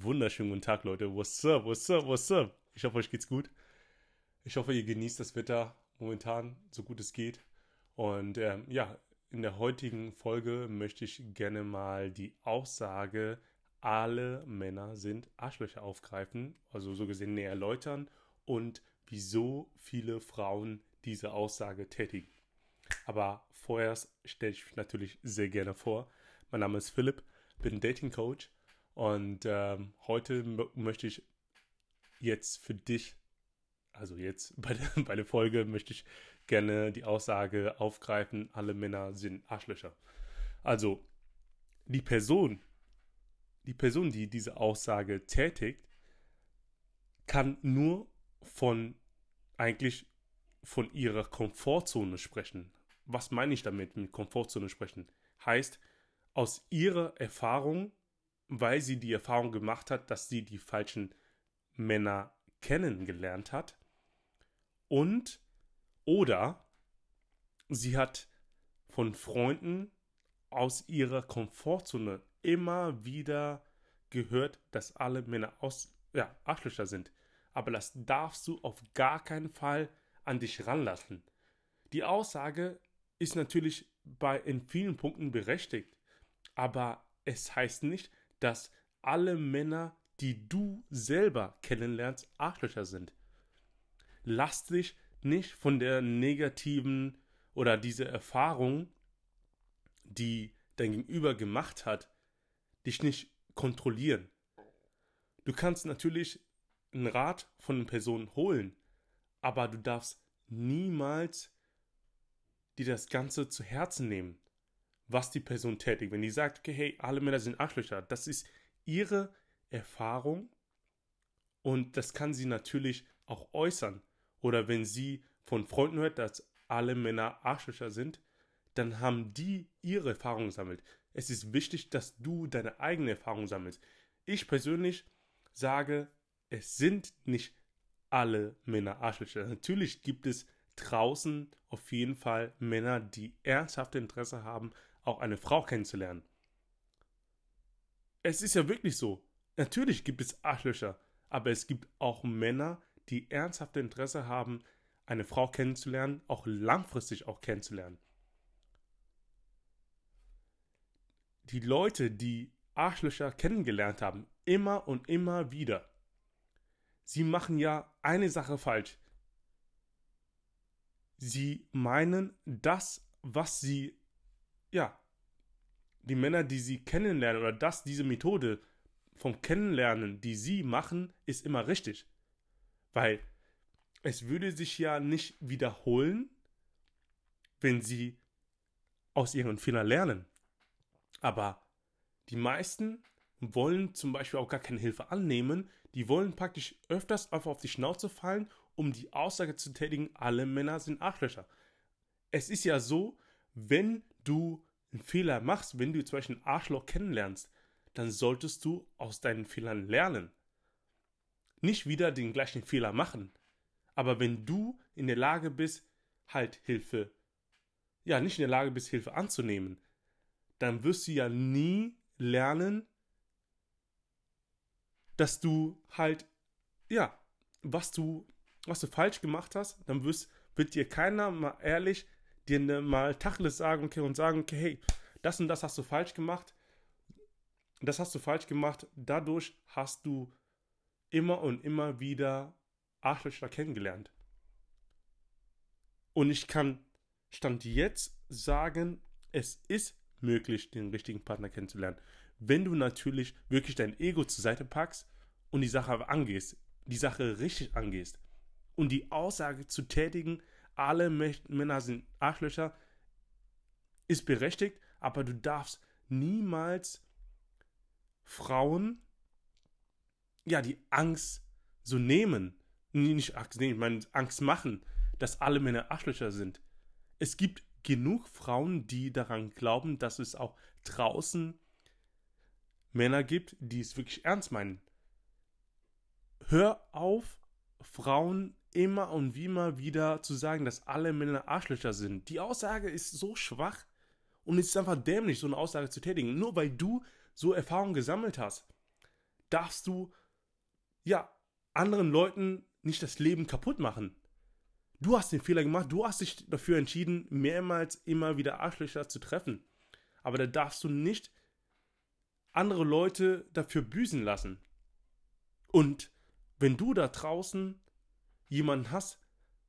Wunderschönen guten Tag, Leute. What's up, what's up, what's up? Ich hoffe, euch geht's gut. Ich hoffe, ihr genießt das Wetter momentan so gut es geht. Und ähm, ja, in der heutigen Folge möchte ich gerne mal die Aussage, alle Männer sind Arschlöcher aufgreifen, also so gesehen näher erläutern und wieso viele Frauen diese Aussage tätigen. Aber vorher stelle ich mich natürlich sehr gerne vor. Mein Name ist Philipp, bin Dating Coach und ähm, heute möchte ich jetzt für dich, also jetzt bei der, bei der Folge, möchte ich gerne die Aussage aufgreifen, alle Männer sind Arschlöcher. Also die Person, die Person, die diese Aussage tätigt, kann nur von eigentlich von ihrer Komfortzone sprechen. Was meine ich damit mit Komfortzone sprechen? Heißt, aus ihrer Erfahrung weil sie die Erfahrung gemacht hat, dass sie die falschen Männer kennengelernt hat. Und oder sie hat von Freunden aus ihrer Komfortzone immer wieder gehört, dass alle Männer aus, ja, Arschlöcher sind. Aber das darfst du auf gar keinen Fall an dich ranlassen. Die Aussage ist natürlich bei in vielen Punkten berechtigt, aber es heißt nicht, dass alle Männer, die du selber kennenlernst, Arschlöcher sind. Lass dich nicht von der negativen oder dieser Erfahrung, die dein Gegenüber gemacht hat, dich nicht kontrollieren. Du kannst natürlich einen Rat von einer Person holen, aber du darfst niemals dir das Ganze zu Herzen nehmen was die Person tätigt. Wenn die sagt, okay, hey, alle Männer sind Arschlöcher, das ist ihre Erfahrung und das kann sie natürlich auch äußern. Oder wenn sie von Freunden hört, dass alle Männer Arschlöcher sind, dann haben die ihre Erfahrung gesammelt. Es ist wichtig, dass du deine eigene Erfahrung sammelst. Ich persönlich sage, es sind nicht alle Männer Arschlöcher. Natürlich gibt es draußen auf jeden Fall Männer, die ernsthafte Interesse haben auch eine Frau kennenzulernen. Es ist ja wirklich so. Natürlich gibt es Arschlöcher, aber es gibt auch Männer, die ernsthafte Interesse haben, eine Frau kennenzulernen, auch langfristig auch kennenzulernen. Die Leute, die Arschlöcher kennengelernt haben, immer und immer wieder, sie machen ja eine Sache falsch. Sie meinen das, was sie ja, die Männer, die sie kennenlernen oder dass diese Methode vom Kennenlernen, die sie machen, ist immer richtig. Weil es würde sich ja nicht wiederholen, wenn sie aus ihren Fehlern lernen. Aber die meisten wollen zum Beispiel auch gar keine Hilfe annehmen. Die wollen praktisch öfters einfach auf die Schnauze fallen, um die Aussage zu tätigen, alle Männer sind Arschlöcher. Es ist ja so, wenn du einen Fehler machst, wenn du zum Beispiel einen Arschloch kennenlernst, dann solltest du aus deinen Fehlern lernen. Nicht wieder den gleichen Fehler machen. Aber wenn du in der Lage bist, halt Hilfe, ja, nicht in der Lage bist, Hilfe anzunehmen, dann wirst du ja nie lernen, dass du halt, ja, was du, was du falsch gemacht hast, dann wirst, wird dir keiner mal ehrlich dir ne, mal Tacheles sagen okay, und sagen, okay, hey, das und das hast du falsch gemacht. Das hast du falsch gemacht. Dadurch hast du immer und immer wieder Arschlöcher kennengelernt. Und ich kann Stand jetzt sagen, es ist möglich, den richtigen Partner kennenzulernen. Wenn du natürlich wirklich dein Ego zur Seite packst und die Sache angehst, die Sache richtig angehst und die Aussage zu tätigen, alle Männer sind Arschlöcher, ist berechtigt, aber du darfst niemals Frauen, ja, die Angst so nehmen, nicht Angst nehmen, ich meine Angst machen, dass alle Männer Arschlöcher sind. Es gibt genug Frauen, die daran glauben, dass es auch draußen Männer gibt, die es wirklich ernst meinen. Hör auf, Frauen immer und wie immer wieder zu sagen, dass alle Männer Arschlöcher sind. Die Aussage ist so schwach und es ist einfach dämlich, so eine Aussage zu tätigen. Nur weil du so Erfahrungen gesammelt hast. darfst du, ja, anderen Leuten nicht das Leben kaputt machen. Du hast den Fehler gemacht, du hast dich dafür entschieden, mehrmals immer wieder Arschlöcher zu treffen. Aber da darfst du nicht andere Leute dafür büßen lassen. Und wenn du da draußen jemanden hast,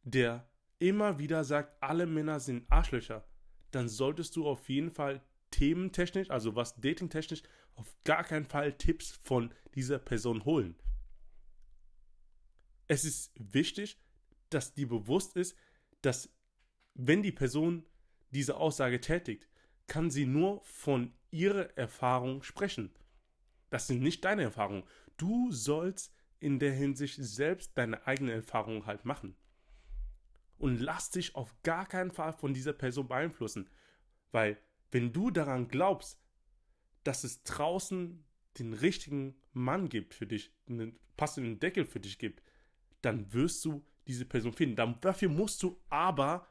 der immer wieder sagt, alle Männer sind Arschlöcher, dann solltest du auf jeden Fall thementechnisch, also was datingtechnisch, auf gar keinen Fall Tipps von dieser Person holen. Es ist wichtig, dass dir bewusst ist, dass wenn die Person diese Aussage tätigt, kann sie nur von ihrer Erfahrung sprechen. Das sind nicht deine Erfahrungen. Du sollst in der Hinsicht selbst deine eigene Erfahrung halt machen. Und lass dich auf gar keinen Fall von dieser Person beeinflussen. Weil, wenn du daran glaubst, dass es draußen den richtigen Mann gibt für dich, einen passenden Deckel für dich gibt, dann wirst du diese Person finden. Dafür musst du aber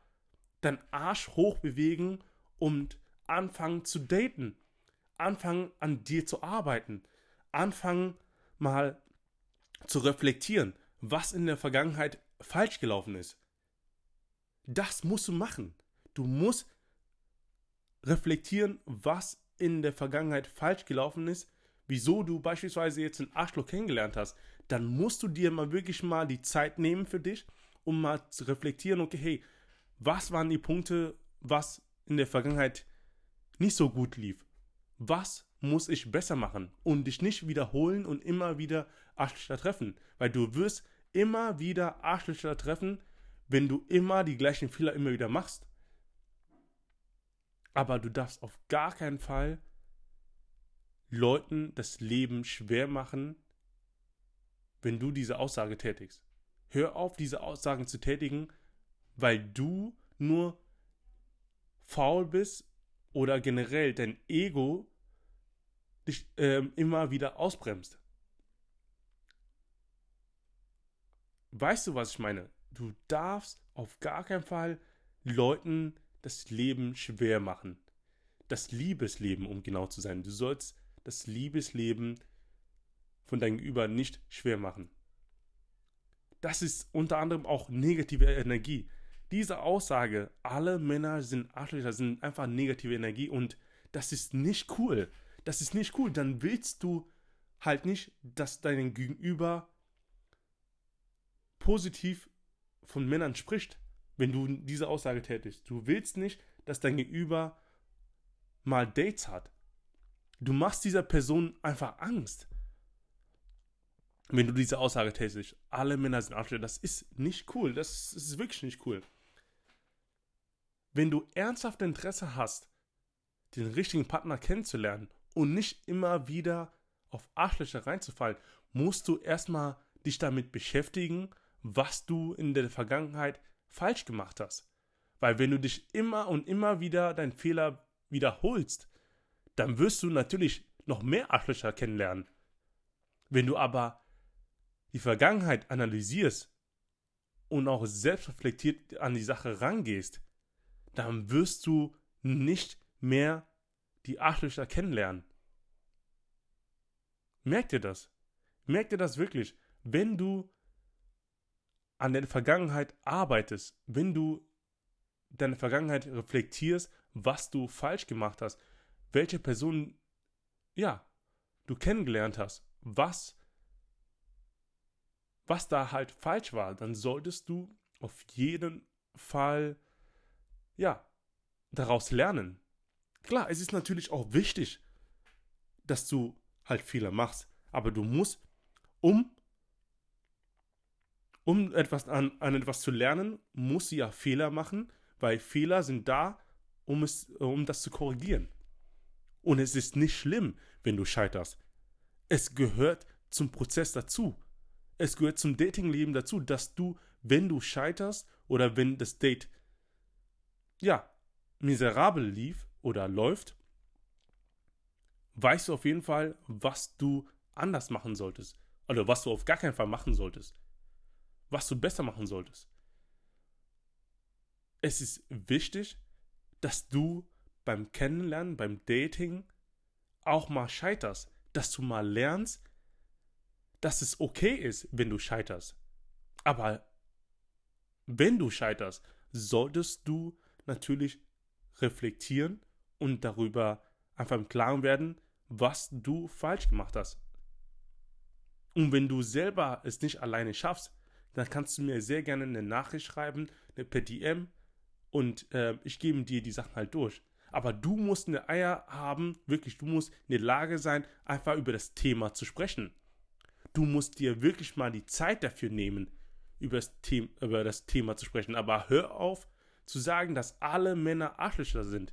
deinen Arsch hoch bewegen und anfangen zu daten. Anfangen an dir zu arbeiten. Anfangen mal zu reflektieren, was in der Vergangenheit falsch gelaufen ist. Das musst du machen. Du musst reflektieren, was in der Vergangenheit falsch gelaufen ist, wieso du beispielsweise jetzt einen Arschloch kennengelernt hast, dann musst du dir mal wirklich mal die Zeit nehmen für dich, um mal zu reflektieren, okay, hey, was waren die Punkte, was in der Vergangenheit nicht so gut lief? Was muss ich besser machen und dich nicht wiederholen und immer wieder Arschlöcher treffen? Weil du wirst immer wieder Arschlöcher treffen, wenn du immer die gleichen Fehler immer wieder machst. Aber du darfst auf gar keinen Fall Leuten das Leben schwer machen, wenn du diese Aussage tätigst. Hör auf, diese Aussagen zu tätigen, weil du nur faul bist oder generell dein Ego dich ähm, immer wieder ausbremst. Weißt du, was ich meine? Du darfst auf gar keinen Fall Leuten das Leben schwer machen. Das Liebesleben, um genau zu sein. Du sollst das Liebesleben von deinem Gegenüber nicht schwer machen. Das ist unter anderem auch negative Energie. Diese Aussage, alle Männer sind Arschlöcher, sind einfach negative Energie und das ist nicht cool. Das ist nicht cool. Dann willst du halt nicht, dass dein Gegenüber positiv von Männern spricht, wenn du diese Aussage tätigst. Du willst nicht, dass dein Gegenüber mal Dates hat. Du machst dieser Person einfach Angst wenn du diese Aussage tätigst, alle Männer sind Arschlöcher, das ist nicht cool. Das ist wirklich nicht cool. Wenn du ernsthaft Interesse hast, den richtigen Partner kennenzulernen und nicht immer wieder auf Arschlöcher reinzufallen, musst du erstmal dich damit beschäftigen, was du in der Vergangenheit falsch gemacht hast. Weil wenn du dich immer und immer wieder deinen Fehler wiederholst, dann wirst du natürlich noch mehr Arschlöcher kennenlernen. Wenn du aber die Vergangenheit analysierst und auch selbstreflektiert an die Sache rangehst, dann wirst du nicht mehr die Arschlöcher kennenlernen. Merkt ihr das? Merkt ihr das wirklich? Wenn du an der Vergangenheit arbeitest, wenn du deine Vergangenheit reflektierst, was du falsch gemacht hast, welche Person, ja, du kennengelernt hast, was was da halt falsch war, dann solltest du auf jeden Fall, ja, daraus lernen. Klar, es ist natürlich auch wichtig, dass du halt Fehler machst, aber du musst, um, um etwas an, an etwas zu lernen, musst du ja Fehler machen, weil Fehler sind da, um, es, um das zu korrigieren. Und es ist nicht schlimm, wenn du scheiterst. Es gehört zum Prozess dazu es gehört zum Datingleben dazu, dass du, wenn du scheiterst oder wenn das Date ja miserabel lief oder läuft, weißt du auf jeden Fall, was du anders machen solltest. Oder was du auf gar keinen Fall machen solltest. Was du besser machen solltest. Es ist wichtig, dass du beim Kennenlernen, beim Dating auch mal scheiterst. Dass du mal lernst, dass es okay ist, wenn du scheiterst. Aber wenn du scheiterst, solltest du natürlich reflektieren und darüber einfach im Klaren werden, was du falsch gemacht hast. Und wenn du selber es nicht alleine schaffst, dann kannst du mir sehr gerne eine Nachricht schreiben, eine per DM und äh, ich gebe dir die Sachen halt durch. Aber du musst eine Eier haben, wirklich, du musst in der Lage sein, einfach über das Thema zu sprechen. Du musst dir wirklich mal die Zeit dafür nehmen, über das, The über das Thema zu sprechen. Aber hör auf zu sagen, dass alle Männer Arschlöcher sind.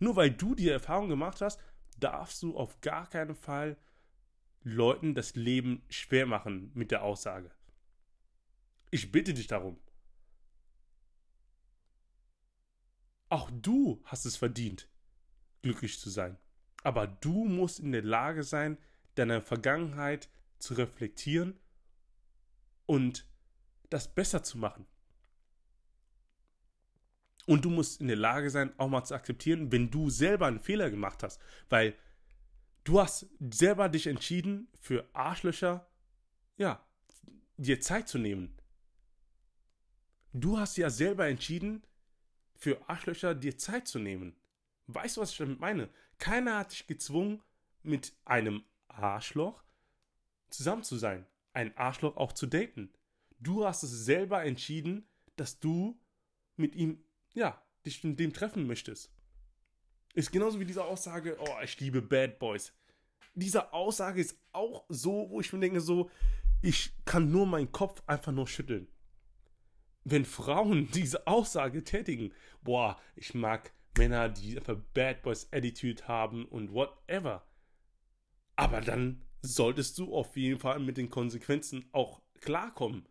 Nur weil du die Erfahrung gemacht hast, darfst du auf gar keinen Fall Leuten das Leben schwer machen mit der Aussage. Ich bitte dich darum. Auch du hast es verdient, glücklich zu sein. Aber du musst in der Lage sein, deine Vergangenheit zu reflektieren und das besser zu machen. Und du musst in der Lage sein, auch mal zu akzeptieren, wenn du selber einen Fehler gemacht hast. Weil du hast selber dich entschieden, für Arschlöcher, ja, dir Zeit zu nehmen. Du hast ja selber entschieden, für Arschlöcher dir Zeit zu nehmen. Weißt du, was ich damit meine? Keiner hat dich gezwungen, mit einem Arschloch zusammen zu sein. Ein Arschloch auch zu daten. Du hast es selber entschieden, dass du mit ihm, ja, dich mit dem treffen möchtest. Ist genauso wie diese Aussage, oh, ich liebe Bad Boys. Diese Aussage ist auch so, wo ich mir denke, so, ich kann nur meinen Kopf einfach nur schütteln wenn Frauen diese Aussage tätigen, boah, ich mag Männer, die einfach Bad Boys Attitude haben und whatever. Aber dann solltest du auf jeden Fall mit den Konsequenzen auch klarkommen.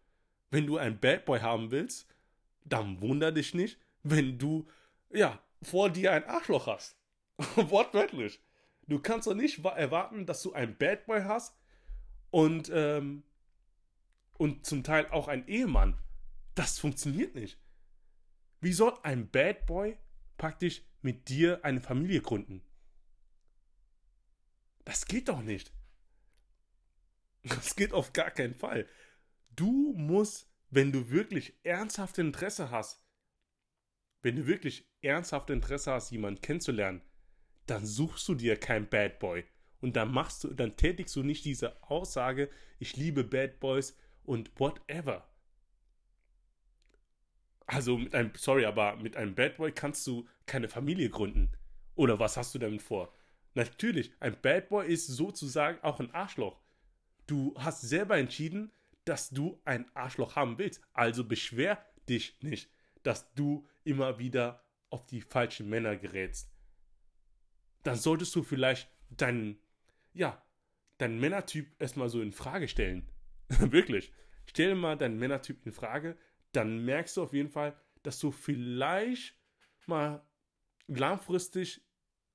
Wenn du einen Bad Boy haben willst, dann wunder dich nicht, wenn du, ja, vor dir ein Arschloch hast. Wortwörtlich. Du kannst doch nicht erwarten, dass du einen Bad Boy hast und, ähm, und zum Teil auch einen Ehemann. Das funktioniert nicht. Wie soll ein Bad Boy praktisch mit dir eine Familie gründen? Das geht doch nicht. Das geht auf gar keinen Fall. Du musst, wenn du wirklich ernsthaft Interesse hast, wenn du wirklich ernsthaft Interesse hast, jemanden kennenzulernen, dann suchst du dir kein Bad Boy. Und dann machst du, dann tätigst du nicht diese Aussage, ich liebe Bad Boys und whatever. Also mit einem, sorry, aber mit einem Bad Boy kannst du keine Familie gründen. Oder was hast du damit vor? Natürlich, ein Bad Boy ist sozusagen auch ein Arschloch. Du hast selber entschieden, dass du ein Arschloch haben willst. Also beschwer dich nicht, dass du immer wieder auf die falschen Männer gerätst. Dann solltest du vielleicht deinen, ja, deinen Männertyp erstmal so in Frage stellen. Wirklich. Stell mal deinen Männertyp in Frage, dann merkst du auf jeden Fall, dass du vielleicht mal langfristig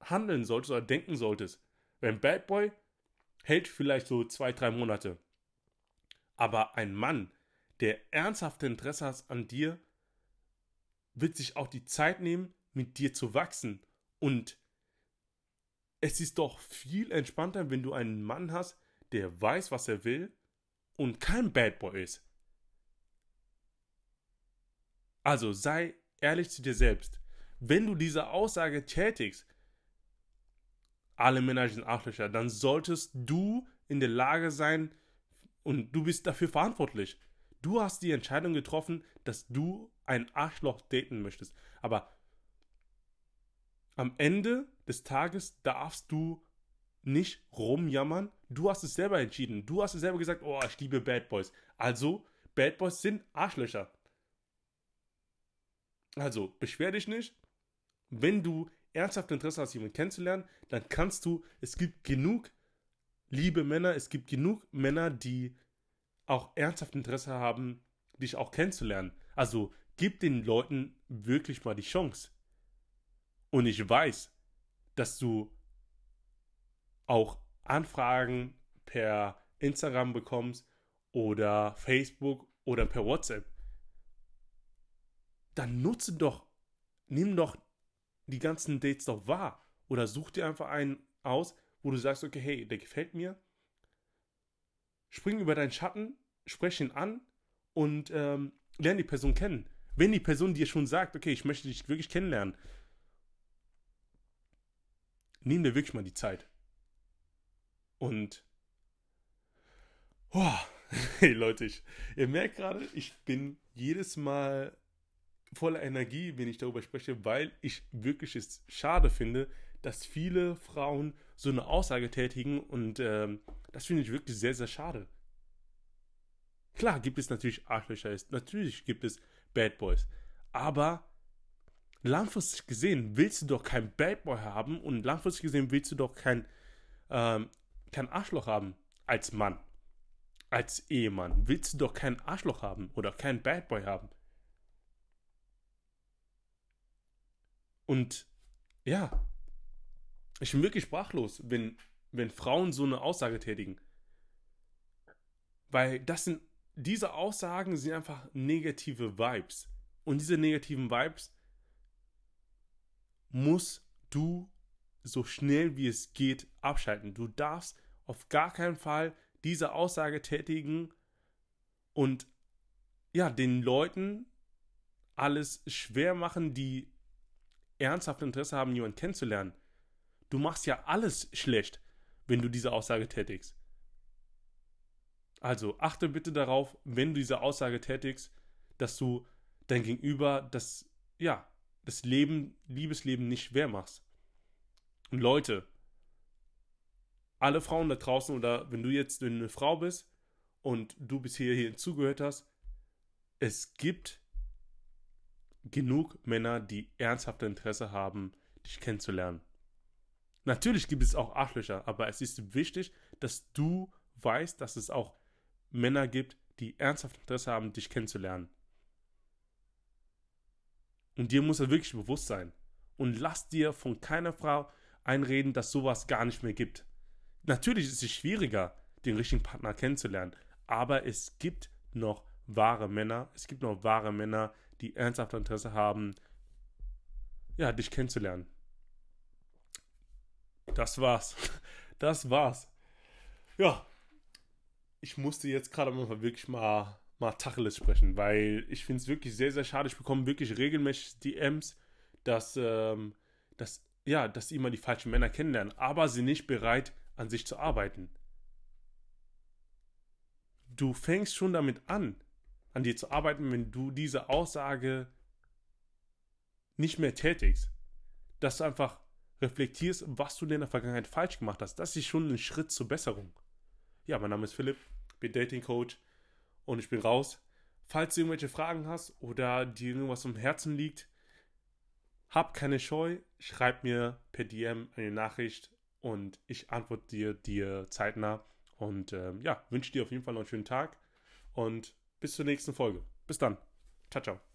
handeln solltest oder denken solltest. Ein Bad Boy hält vielleicht so zwei, drei Monate. Aber ein Mann, der ernsthafte Interesse hat an dir, wird sich auch die Zeit nehmen, mit dir zu wachsen. Und es ist doch viel entspannter, wenn du einen Mann hast, der weiß, was er will und kein Bad Boy ist. Also sei ehrlich zu dir selbst. Wenn du diese Aussage tätigst, alle Männer sind Arschlöcher, dann solltest du in der Lage sein und du bist dafür verantwortlich. Du hast die Entscheidung getroffen, dass du ein Arschloch daten möchtest. Aber am Ende des Tages darfst du nicht rumjammern. Du hast es selber entschieden. Du hast es selber gesagt, oh, ich liebe Bad Boys. Also, Bad Boys sind Arschlöcher. Also, beschwer dich nicht. Wenn du ernsthaft Interesse hast, jemanden kennenzulernen, dann kannst du, es gibt genug liebe Männer, es gibt genug Männer, die auch ernsthaft Interesse haben, dich auch kennenzulernen. Also, gib den Leuten wirklich mal die Chance. Und ich weiß, dass du auch Anfragen per Instagram bekommst oder Facebook oder per WhatsApp dann nutze doch, nimm doch die ganzen Dates doch wahr. Oder such dir einfach einen aus, wo du sagst, okay, hey, der gefällt mir. spring über deinen Schatten, sprech ihn an und ähm, lerne die Person kennen. Wenn die Person dir schon sagt, okay, ich möchte dich wirklich kennenlernen, nimm dir wirklich mal die Zeit. Und, oh, hey Leute, ich, ihr merkt gerade, ich bin jedes Mal voller Energie, wenn ich darüber spreche, weil ich wirklich es schade finde, dass viele Frauen so eine Aussage tätigen und ähm, das finde ich wirklich sehr, sehr schade. Klar gibt es natürlich Arschlöcher, natürlich gibt es Bad Boys, aber langfristig gesehen willst du doch kein Bad Boy haben und langfristig gesehen willst du doch kein, ähm, kein Arschloch haben als Mann, als Ehemann. Willst du doch kein Arschloch haben oder kein Bad Boy haben. Und ja, ich bin wirklich sprachlos, wenn, wenn Frauen so eine Aussage tätigen. Weil das sind, diese Aussagen sind einfach negative Vibes. Und diese negativen Vibes musst du so schnell wie es geht abschalten. Du darfst auf gar keinen Fall diese Aussage tätigen und ja, den Leuten alles schwer machen, die ernsthaft Interesse haben, jemanden kennenzulernen. Du machst ja alles schlecht, wenn du diese Aussage tätigst. Also achte bitte darauf, wenn du diese Aussage tätigst, dass du dein Gegenüber das, ja, das Leben, Liebesleben nicht schwer machst. Und Leute, alle Frauen da draußen oder wenn du jetzt eine Frau bist und du bisher hier zugehört hast, es gibt genug Männer, die ernsthafte Interesse haben, dich kennenzulernen. Natürlich gibt es auch Arschlöcher, aber es ist wichtig, dass du weißt, dass es auch Männer gibt, die ernsthaft Interesse haben, dich kennenzulernen. Und dir muss er wirklich bewusst sein. Und lass dir von keiner Frau einreden, dass sowas gar nicht mehr gibt. Natürlich ist es schwieriger, den richtigen Partner kennenzulernen, aber es gibt noch wahre Männer, es gibt noch wahre Männer, die ernsthaft Interesse haben, ja, dich kennenzulernen. Das war's. Das war's. Ja. Ich musste jetzt gerade mal wirklich mal, mal Tacheles sprechen, weil ich finde es wirklich sehr, sehr schade. Ich bekomme wirklich regelmäßig DMs, dass, ähm, dass, ja, dass sie immer die falschen Männer kennenlernen, aber sie nicht bereit, an sich zu arbeiten. Du fängst schon damit an, an dir zu arbeiten, wenn du diese Aussage nicht mehr tätigst. Dass du einfach reflektierst, was du in der Vergangenheit falsch gemacht hast. Das ist schon ein Schritt zur Besserung. Ja, mein Name ist Philipp, bin Dating Coach und ich bin raus. Falls du irgendwelche Fragen hast oder dir irgendwas am Herzen liegt, hab keine Scheu, schreib mir per DM eine Nachricht und ich antworte dir, dir zeitnah. Und ähm, ja, wünsche dir auf jeden Fall noch einen schönen Tag und bis zur nächsten Folge. Bis dann. Ciao, ciao.